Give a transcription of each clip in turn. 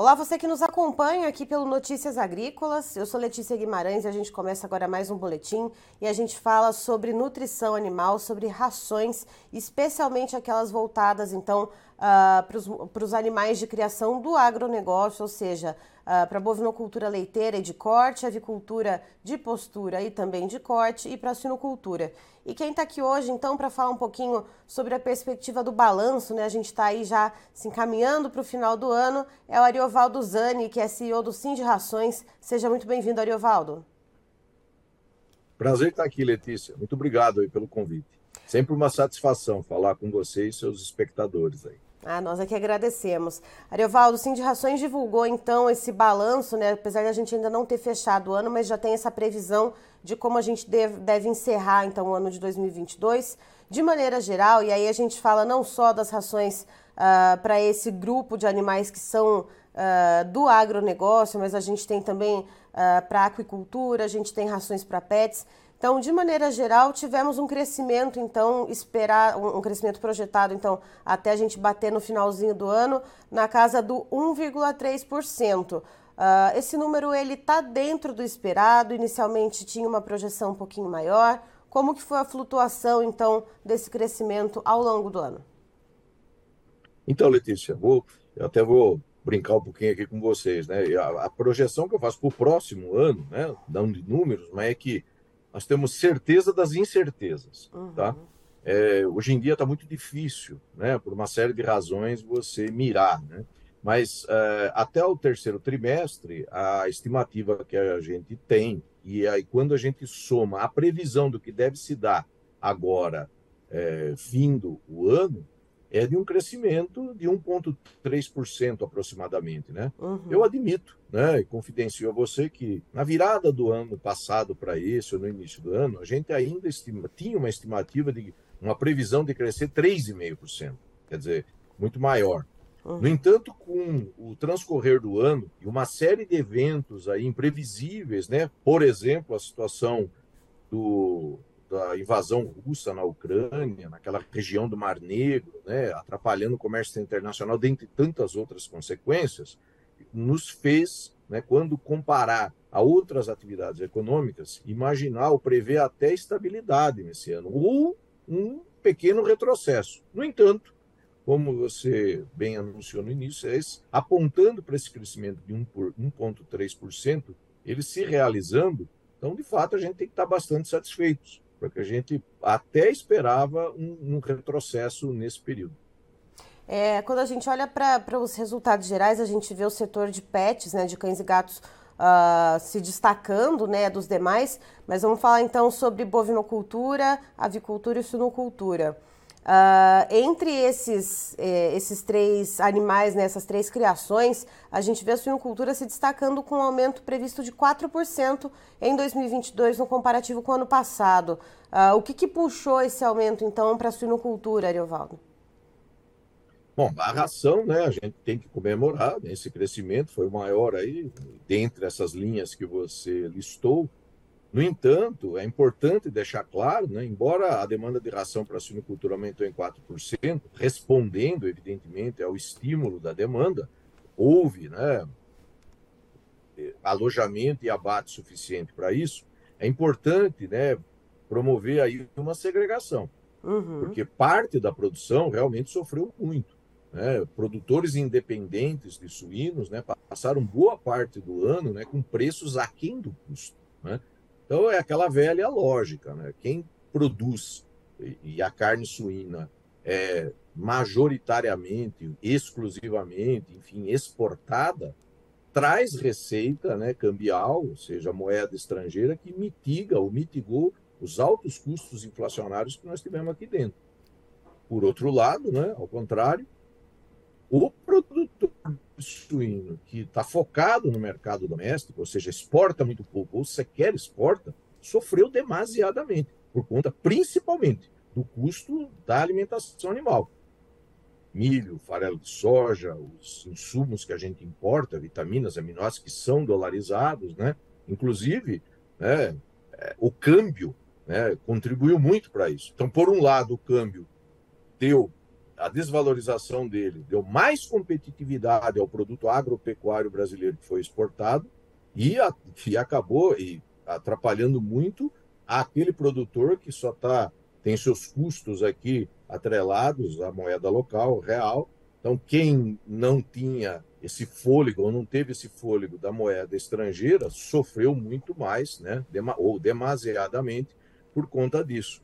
Olá, você que nos acompanha aqui pelo Notícias Agrícolas. Eu sou Letícia Guimarães e a gente começa agora mais um boletim e a gente fala sobre nutrição animal, sobre rações, especialmente aquelas voltadas então uh, para os animais de criação do agronegócio, ou seja, uh, para bovinocultura leiteira e de corte, avicultura de postura e também de corte e para sinocultura. E quem está aqui hoje, então, para falar um pouquinho sobre a perspectiva do balanço, né? A gente está aí já se encaminhando para o final do ano, é o Ariovaldo Zani, que é CEO do Sim de Rações. Seja muito bem-vindo, Ariovaldo. Prazer estar aqui, Letícia. Muito obrigado aí pelo convite. Sempre uma satisfação falar com você e seus espectadores aí. Ah, nós aqui agradecemos. Ariovaldo, o de Rações divulgou então esse balanço, né? Apesar de a gente ainda não ter fechado o ano, mas já tem essa previsão de como a gente deve, deve encerrar então o ano de 2022 de maneira geral. E aí a gente fala não só das rações uh, para esse grupo de animais que são uh, do agronegócio, mas a gente tem também uh, para aquicultura, a gente tem rações para pets. Então, de maneira geral, tivemos um crescimento, então, esperar um crescimento projetado, então, até a gente bater no finalzinho do ano, na casa do 1,3%. Uh, ah, esse número ele está dentro do esperado. Inicialmente tinha uma projeção um pouquinho maior. Como que foi a flutuação, então, desse crescimento ao longo do ano? Então, Letícia, vou, eu até vou brincar um pouquinho aqui com vocês, né? A, a projeção que eu faço para o próximo ano, né, dando de números, mas é que nós temos certeza das incertezas, uhum. tá? É, hoje em dia está muito difícil, né? Por uma série de razões você mirar, né? Mas é, até o terceiro trimestre, a estimativa que a gente tem, e aí quando a gente soma a previsão do que deve se dar agora, é, findo o ano, é de um crescimento de 1,3% aproximadamente. Né? Uhum. Eu admito, né, e confidencio a você que na virada do ano passado para esse, ou no início do ano, a gente ainda estima, tinha uma estimativa de uma previsão de crescer 3,5%, quer dizer, muito maior. Uhum. No entanto, com o transcorrer do ano e uma série de eventos aí imprevisíveis, né? por exemplo, a situação do, da invasão russa na Ucrânia, naquela região do Mar Negro, né, atrapalhando o comércio internacional, dentre tantas outras consequências, nos fez, né, quando comparar a outras atividades econômicas, imaginar ou prever até estabilidade nesse ano, ou um pequeno retrocesso. No entanto, como você bem anunciou no início, é esse, apontando para esse crescimento de 1,3%, ele se realizando, então, de fato, a gente tem que estar bastante satisfeitos porque a gente até esperava um, um retrocesso nesse período. É, quando a gente olha para os resultados gerais, a gente vê o setor de pets, né, de cães e gatos, uh, se destacando né, dos demais, mas vamos falar então sobre bovinocultura, avicultura e suinocultura. Uh, entre esses, eh, esses três animais, né, essas três criações, a gente vê a suinocultura se destacando com um aumento previsto de 4% em 2022 no comparativo com o ano passado. Uh, o que, que puxou esse aumento, então, para a suinocultura, Ariovaldo? Bom, a ração, né, a gente tem que comemorar, né, esse crescimento foi o maior aí, dentre essas linhas que você listou, no entanto, é importante deixar claro, né, embora a demanda de ração para a suinocultura aumentou em 4%, respondendo, evidentemente, ao estímulo da demanda, houve né, alojamento e abate suficiente para isso, é importante né, promover aí uma segregação, uhum. porque parte da produção realmente sofreu muito. Né? Produtores independentes de suínos né, passaram boa parte do ano né, com preços aquém do custo. Né? Então é aquela velha lógica, né? Quem produz e a carne suína é majoritariamente, exclusivamente, enfim, exportada, traz receita, né, cambial, ou seja, moeda estrangeira que mitiga ou mitigou os altos custos inflacionários que nós tivemos aqui dentro. Por outro lado, né, ao contrário, o produtor suíno que está focado no mercado doméstico, ou seja, exporta muito pouco, ou sequer exporta, sofreu demasiadamente, por conta principalmente do custo da alimentação animal. Milho, farelo de soja, os insumos que a gente importa, vitaminas, aminoácidos que são dolarizados, né? Inclusive, né, é, o câmbio né, contribuiu muito para isso. Então, por um lado, o câmbio deu a desvalorização dele deu mais competitividade ao produto agropecuário brasileiro que foi exportado e, a, e acabou e atrapalhando muito aquele produtor que só tá, tem seus custos aqui atrelados à moeda local, real. Então, quem não tinha esse fôlego, ou não teve esse fôlego da moeda estrangeira, sofreu muito mais, né? ou demasiadamente, por conta disso.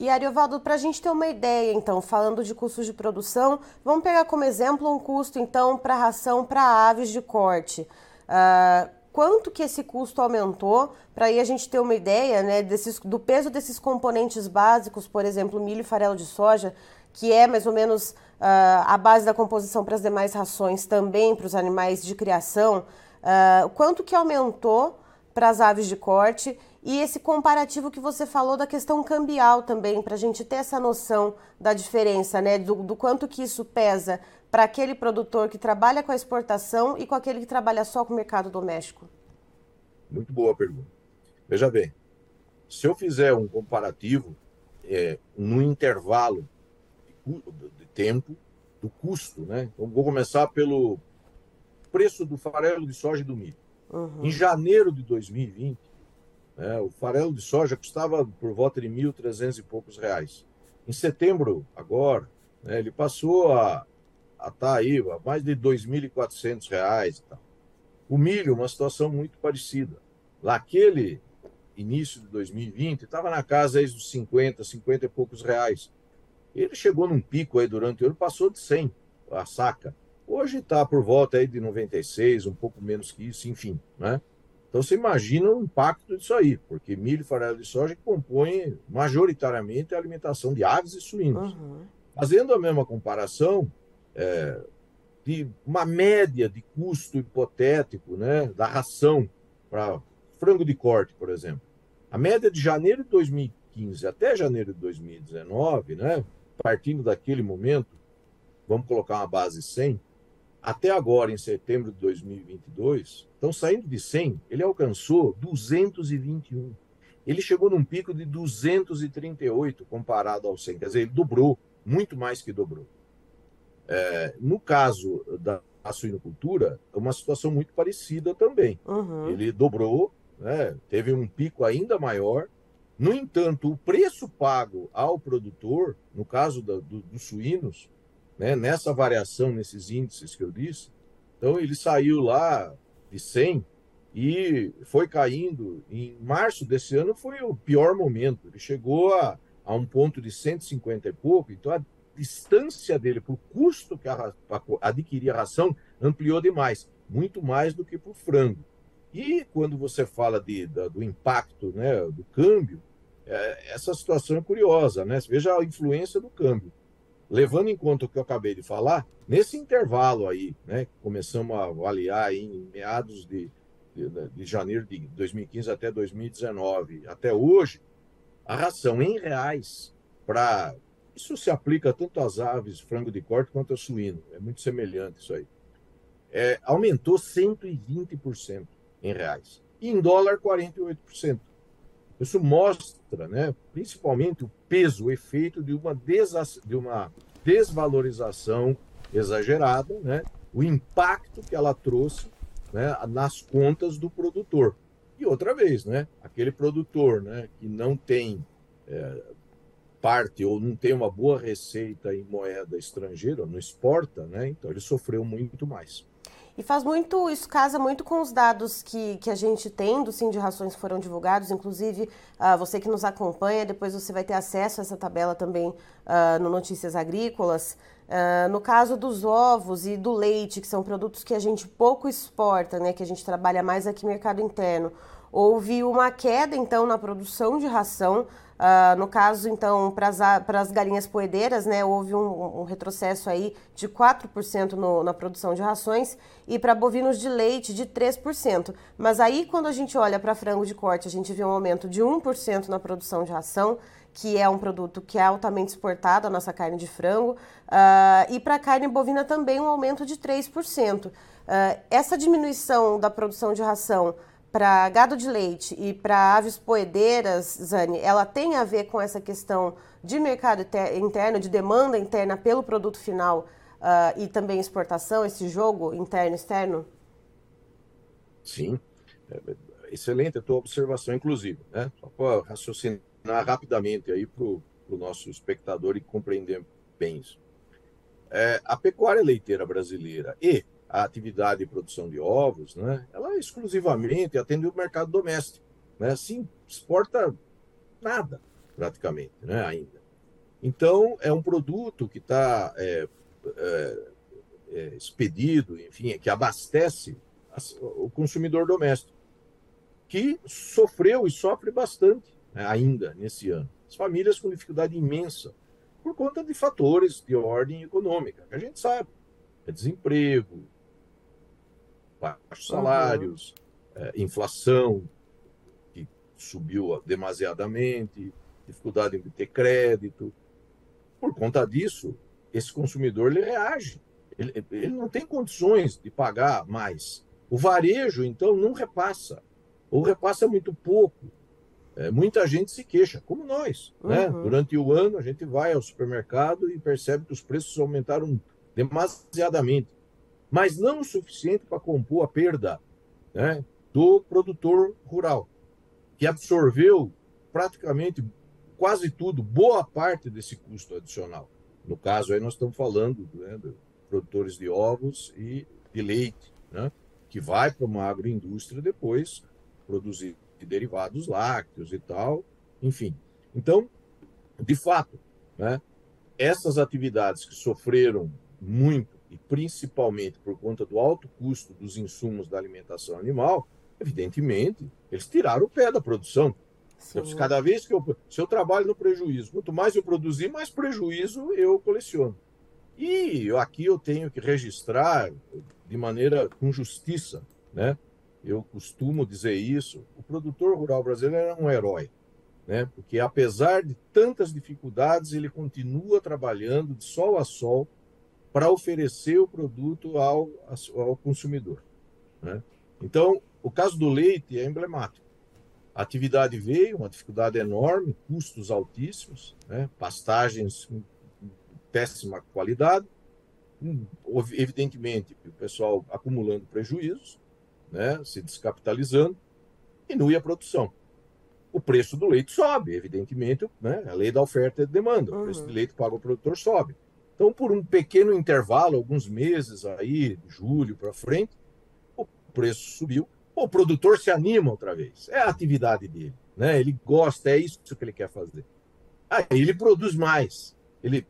E Ariovaldo, para a gente ter uma ideia, então, falando de custos de produção, vamos pegar como exemplo um custo, então, para ração para aves de corte. Uh, quanto que esse custo aumentou, para aí a gente ter uma ideia né, desses, do peso desses componentes básicos, por exemplo, milho e farelo de soja, que é mais ou menos uh, a base da composição para as demais rações, também para os animais de criação. Uh, quanto que aumentou para as aves de corte e esse comparativo que você falou da questão cambial também, para a gente ter essa noção da diferença, né, do, do quanto que isso pesa para aquele produtor que trabalha com a exportação e com aquele que trabalha só com o mercado doméstico? Muito boa pergunta. Veja bem, se eu fizer um comparativo é, no intervalo de, tempo do custo, né? Então vou começar pelo preço do farelo de soja e do milho. Uhum. Em janeiro de 2020, né, o farelo de soja custava por volta de 1.300 e poucos reais. Em setembro, agora, né, ele passou a estar tá aí a mais de 2.400 reais. O milho, uma situação muito parecida. Lá aquele início de 2020, estava na casa aí dos 50, 50 e poucos reais. Ele chegou num pico aí durante o ano, passou de 100 a saca. Hoje está por volta aí de 96, um pouco menos que isso, enfim, né? Então você imagina o impacto disso aí, porque milho e farelo de soja compõem majoritariamente a alimentação de aves e suínos. Uhum. Fazendo a mesma comparação, é, de uma média de custo hipotético né, da ração para frango de corte, por exemplo. A média de janeiro de 2015 até janeiro de 2019, né, partindo daquele momento, vamos colocar uma base 100, até agora, em setembro de 2022, então saindo de 100, ele alcançou 221. Ele chegou num pico de 238 comparado ao 100, quer dizer, ele dobrou, muito mais que dobrou. É, no caso da suinocultura, é uma situação muito parecida também. Uhum. Ele dobrou, né, teve um pico ainda maior. No entanto, o preço pago ao produtor, no caso da, do, dos suínos, né, nessa variação, nesses índices que eu disse. Então, ele saiu lá de 100 e foi caindo. Em março desse ano foi o pior momento. Ele chegou a, a um ponto de 150 e pouco. Então, a distância dele para o custo que a, para adquirir a ração ampliou demais, muito mais do que para o frango. E quando você fala de, da, do impacto né, do câmbio, é, essa situação é curiosa, né? Veja a influência do câmbio levando em conta o que eu acabei de falar, nesse intervalo aí, né, começamos a avaliar em meados de, de, de, janeiro de 2015 até 2019, até hoje, a ração em reais para. Isso se aplica tanto às aves, frango de corte, quanto ao suíno. É muito semelhante isso aí. É, aumentou 120% em reais. E em dólar, 48%. Isso mostra, né, principalmente, o peso, o efeito de uma, de uma desvalorização exagerada, né, o impacto que ela trouxe né, nas contas do produtor. E outra vez, né, aquele produtor né, que não tem é, parte ou não tem uma boa receita em moeda estrangeira, não exporta, né, então ele sofreu muito mais. E faz muito, isso casa muito com os dados que, que a gente tem do Sim de Rações que foram divulgados, inclusive uh, você que nos acompanha, depois você vai ter acesso a essa tabela também uh, no Notícias Agrícolas. Uh, no caso dos ovos e do leite, que são produtos que a gente pouco exporta, né, que a gente trabalha mais aqui no mercado interno, houve uma queda então na produção de ração Uh, no caso, então, para as galinhas poedeiras, né, houve um, um retrocesso aí de 4% no, na produção de rações e para bovinos de leite de 3%. Mas aí, quando a gente olha para frango de corte, a gente vê um aumento de 1% na produção de ração, que é um produto que é altamente exportado, a nossa carne de frango, uh, e para a carne bovina também um aumento de 3%. Uh, essa diminuição da produção de ração para gado de leite e para aves poedeiras, Zane, ela tem a ver com essa questão de mercado interno, de demanda interna pelo produto final uh, e também exportação, esse jogo interno-externo? Sim, é, é excelente a tua observação, inclusive, né? Só para raciocinar rapidamente aí para o nosso espectador e compreender bem isso. É, a pecuária leiteira brasileira e a atividade de produção de ovos, né, ela exclusivamente atende o mercado doméstico. Né? Assim, exporta nada, praticamente, né, ainda. Então, é um produto que está é, é, é, expedido, enfim, que abastece o consumidor doméstico, que sofreu e sofre bastante né, ainda nesse ano. As famílias com dificuldade imensa por conta de fatores de ordem econômica, que a gente sabe. É desemprego, baixos salários, uhum. é, inflação que subiu demasiadamente, dificuldade de ter crédito. Por conta disso, esse consumidor ele reage. Ele, ele não tem condições de pagar mais. O varejo, então, não repassa. Ou repassa muito pouco. É, muita gente se queixa, como nós. Né? Uhum. Né? Durante o ano, a gente vai ao supermercado e percebe que os preços aumentaram demasiadamente mas não o suficiente para compor a perda né, do produtor rural, que absorveu praticamente quase tudo, boa parte desse custo adicional. No caso, aí nós estamos falando né, de produtores de ovos e de leite, né, que vai para uma agroindústria depois produzir derivados lácteos e tal, enfim. Então, de fato, né, essas atividades que sofreram muito e principalmente por conta do alto custo dos insumos da alimentação animal, evidentemente, eles tiraram o pé da produção. Então, cada vez que eu, se eu trabalho no prejuízo, quanto mais eu produzir, mais prejuízo eu coleciono. E aqui eu tenho que registrar de maneira com justiça, né? Eu costumo dizer isso. O produtor rural brasileiro é um herói, né? Porque apesar de tantas dificuldades, ele continua trabalhando de sol a sol para oferecer o produto ao, ao consumidor. Né? Então, o caso do leite é emblemático. A atividade veio, uma dificuldade enorme, custos altíssimos, né? pastagens com péssima qualidade, evidentemente o pessoal acumulando prejuízos, né? se descapitalizando, diminui a produção. O preço do leite sobe, evidentemente, né? a lei da oferta e demanda. O preço uhum. de leite pago ao produtor sobe. Então, por um pequeno intervalo, alguns meses aí, julho para frente, o preço subiu. O produtor se anima outra vez. É a atividade dele, né? Ele gosta, é isso que ele quer fazer. Aí ele produz mais. Ele,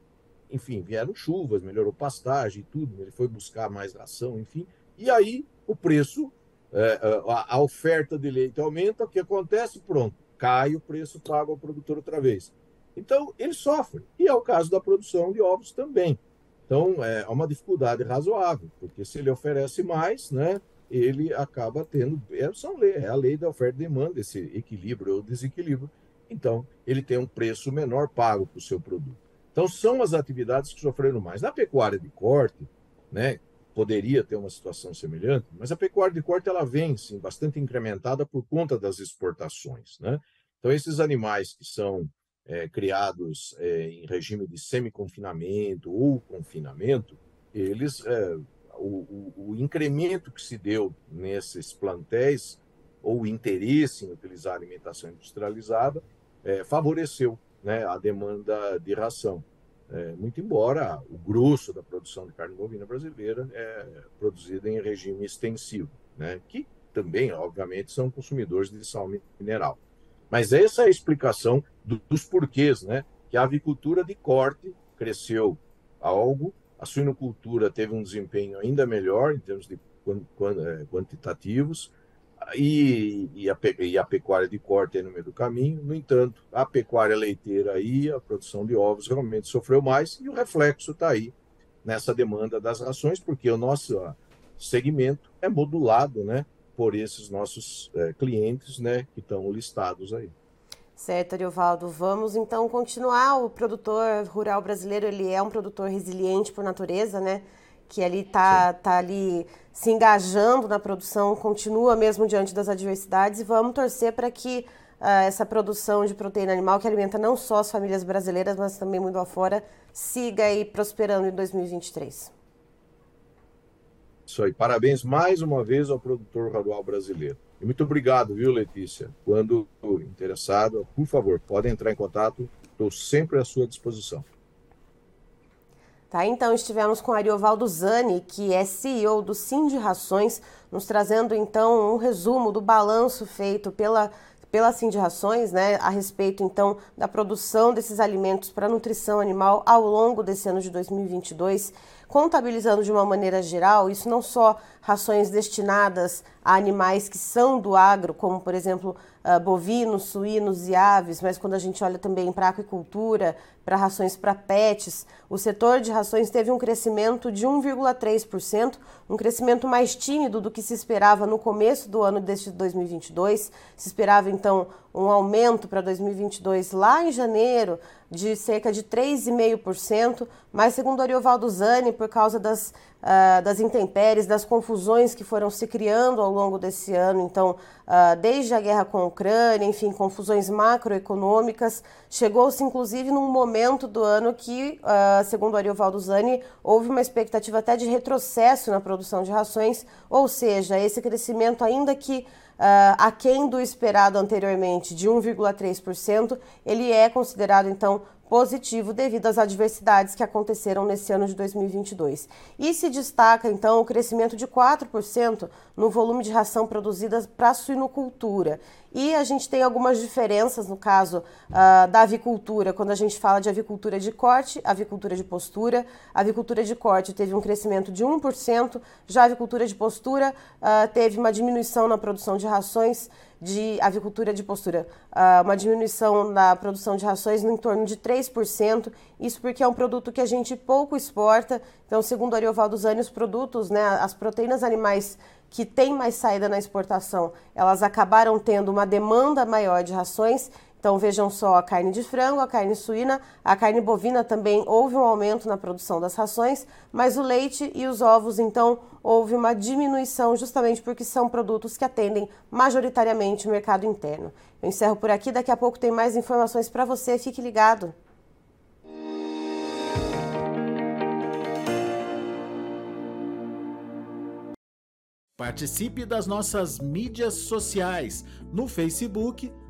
enfim, vieram chuvas, melhorou pastagem e tudo. Ele foi buscar mais ração, enfim. E aí o preço, é, é a, a oferta de leite aumenta. O que acontece? Pronto, cai o preço pago ao produtor outra vez. Então, ele sofre. E é o caso da produção de ovos também. Então, é uma dificuldade razoável, porque se ele oferece mais, né, ele acaba tendo. É, são é a lei da oferta e demanda, esse equilíbrio ou desequilíbrio. Então, ele tem um preço menor pago para o seu produto. Então, são as atividades que sofreram mais. Na pecuária de corte, né, poderia ter uma situação semelhante, mas a pecuária de corte ela vem, sim, bastante incrementada por conta das exportações. Né? Então, esses animais que são é, criados é, em regime de semi-confinamento ou confinamento, eles é, o, o, o, incremento que se deu nesses plantéis ou o interesse em utilizar alimentação industrializada é, favoreceu né, a demanda de ração. É, muito embora o grosso da produção de carne bovina brasileira é produzida em regime extensivo, né, que também, obviamente, são consumidores de sal mineral. Mas essa é a explicação do, dos porquês, né? Que a avicultura de corte cresceu algo, a suinocultura teve um desempenho ainda melhor em termos de é, quantitativos, e, e, a, e, a, pecuária de corte é no meio do caminho. No entanto, a pecuária leiteira e a produção de ovos realmente sofreu mais, e o reflexo está aí nessa demanda das rações, porque o nosso segmento é modulado né, por esses nossos é, clientes né, que estão listados aí. Certo, Ariovaldo. Vamos então continuar. O produtor rural brasileiro ele é um produtor resiliente por natureza, né? que ele está tá ali se engajando na produção, continua mesmo diante das adversidades e vamos torcer para que uh, essa produção de proteína animal que alimenta não só as famílias brasileiras, mas também muito afora, siga aí prosperando em 2023. Isso aí. Parabéns mais uma vez ao produtor rural brasileiro. E muito obrigado, viu, Letícia? Quando interessado, por favor, pode entrar em contato. Estou sempre à sua disposição. Tá, então estivemos com Ariovaldo Zani, que é CEO do Sim de Rações, nos trazendo então um resumo do balanço feito pela pela Sim de Rações, né, a respeito então da produção desses alimentos para nutrição animal ao longo desse ano de 2022 contabilizando de uma maneira geral, isso não só rações destinadas a animais que são do agro, como por exemplo uh, bovinos, suínos e aves, mas quando a gente olha também para aquicultura, para rações para pets, o setor de rações teve um crescimento de 1,3%, um crescimento mais tímido do que se esperava no começo do ano deste 2022. Se esperava então um aumento para 2022 lá em janeiro de cerca de 3,5%, mas segundo Ariovaldo Zani, por causa das, uh, das intempéries, das confusões que foram se criando ao longo desse ano, então, uh, desde a guerra com a Ucrânia, enfim, confusões macroeconômicas, chegou-se inclusive num momento do ano que, uh, segundo Ariovaldo Zani, houve uma expectativa até de retrocesso na produção de rações, ou seja, esse crescimento ainda que uh, aquém do esperado anteriormente de 1,3%, ele é considerado então positivo devido às adversidades que aconteceram nesse ano de 2022. E se destaca, então, o crescimento de 4% no volume de ração produzida para a suinocultura. E a gente tem algumas diferenças no caso uh, da avicultura, quando a gente fala de avicultura de corte, avicultura de postura. A avicultura de corte teve um crescimento de 1%, já a avicultura de postura uh, teve uma diminuição na produção de rações de avicultura de postura, uh, uma diminuição na produção de rações no entorno de 3%, isso porque é um produto que a gente pouco exporta, então segundo Ariovaldo Zani, os produtos, né, as proteínas animais que têm mais saída na exportação, elas acabaram tendo uma demanda maior de rações, então vejam só a carne de frango, a carne suína, a carne bovina também houve um aumento na produção das rações, mas o leite e os ovos então houve uma diminuição justamente porque são produtos que atendem majoritariamente o mercado interno. Eu encerro por aqui, daqui a pouco tem mais informações para você, fique ligado. Participe das nossas mídias sociais no Facebook